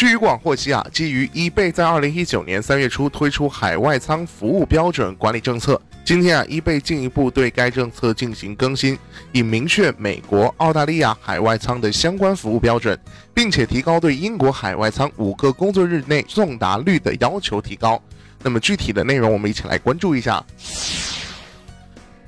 据广获悉啊，基于 eBay 在二零一九年三月初推出海外仓服务标准管理政策，今天啊，eBay 进一步对该政策进行更新，以明确美国、澳大利亚海外仓的相关服务标准，并且提高对英国海外仓五个工作日内送达率的要求提高。那么具体的内容，我们一起来关注一下，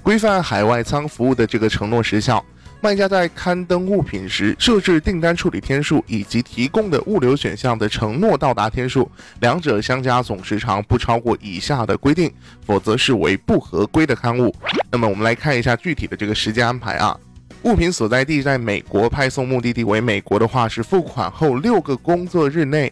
规范海外仓服务的这个承诺时效。卖家在刊登物品时设置订单处理天数以及提供的物流选项的承诺到达天数，两者相加总时长不超过以下的规定，否则视为不合规的刊物。那么我们来看一下具体的这个时间安排啊。物品所在地在美国，派送目的地为美国的话是付款后六个工作日内；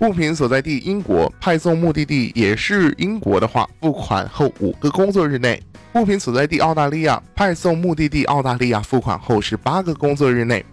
物品所在地英国，派送目的地也是英国的话，付款后五个工作日内。物品所在地澳大利亚，派送目的地澳大利亚，付款后是八个工作日内。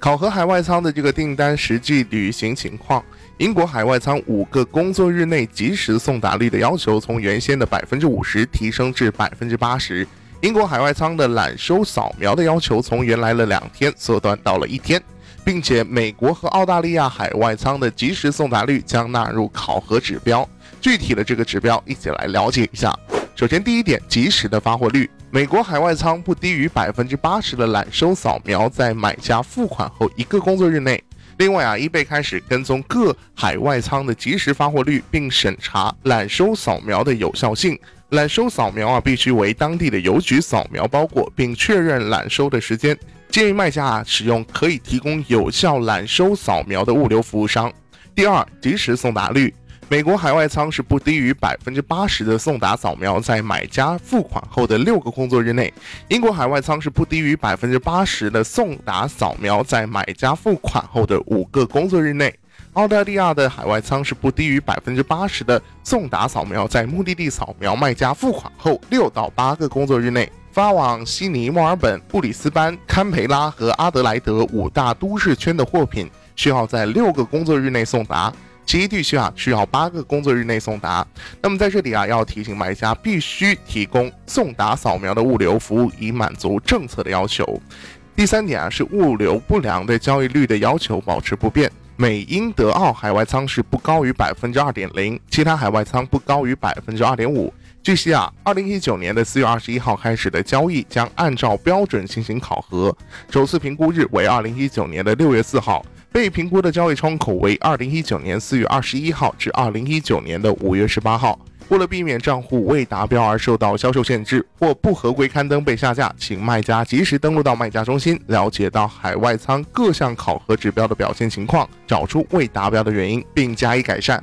考核海外仓的这个订单实际履行情况。英国海外仓五个工作日内及时送达率的要求从原先的百分之五十提升至百分之八十。英国海外仓的揽收扫描的要求从原来的两天缩短到了一天，并且美国和澳大利亚海外仓的及时送达率将纳入考核指标。具体的这个指标，一起来了解一下。首先，第一点，及时的发货率，美国海外仓不低于百分之八十的揽收扫描在买家付款后一个工作日内。另外啊，易贝开始跟踪各海外仓的及时发货率，并审查揽收扫描的有效性。揽收扫描啊，必须为当地的邮局扫描包裹，并确认揽收的时间。建议卖家啊，使用可以提供有效揽收扫描的物流服务商。第二，及时送达率。美国海外仓是不低于百分之八十的送达扫描在买家付款后的六个工作日内；英国海外仓是不低于百分之八十的送达扫描在买家付款后的五个工作日内；澳大利亚的海外仓是不低于百分之八十的送达扫描在目的地扫描卖家付款后六到八个工作日内。发往悉尼、墨尔本、布里斯班、堪培拉和阿德莱德五大都市圈的货品需要在六个工作日内送达。其余地区啊需要八个工作日内送达。那么在这里啊要提醒买家必须提供送达扫描的物流服务，以满足政策的要求。第三点啊是物流不良的交易率的要求保持不变。美英德澳海外仓是不高于百分之二点零，其他海外仓不高于百分之二点五。据悉啊，二零一九年的四月二十一号开始的交易将按照标准进行考核，首次评估日为二零一九年的六月四号。被评估的交易窗口为二零一九年四月二十一号至二零一九年的五月十八号。为了避免账户未达标而受到销售限制或不合规刊登被下架，请卖家及时登录到卖家中心，了解到海外仓各项考核指标的表现情况，找出未达标的原因，并加以改善。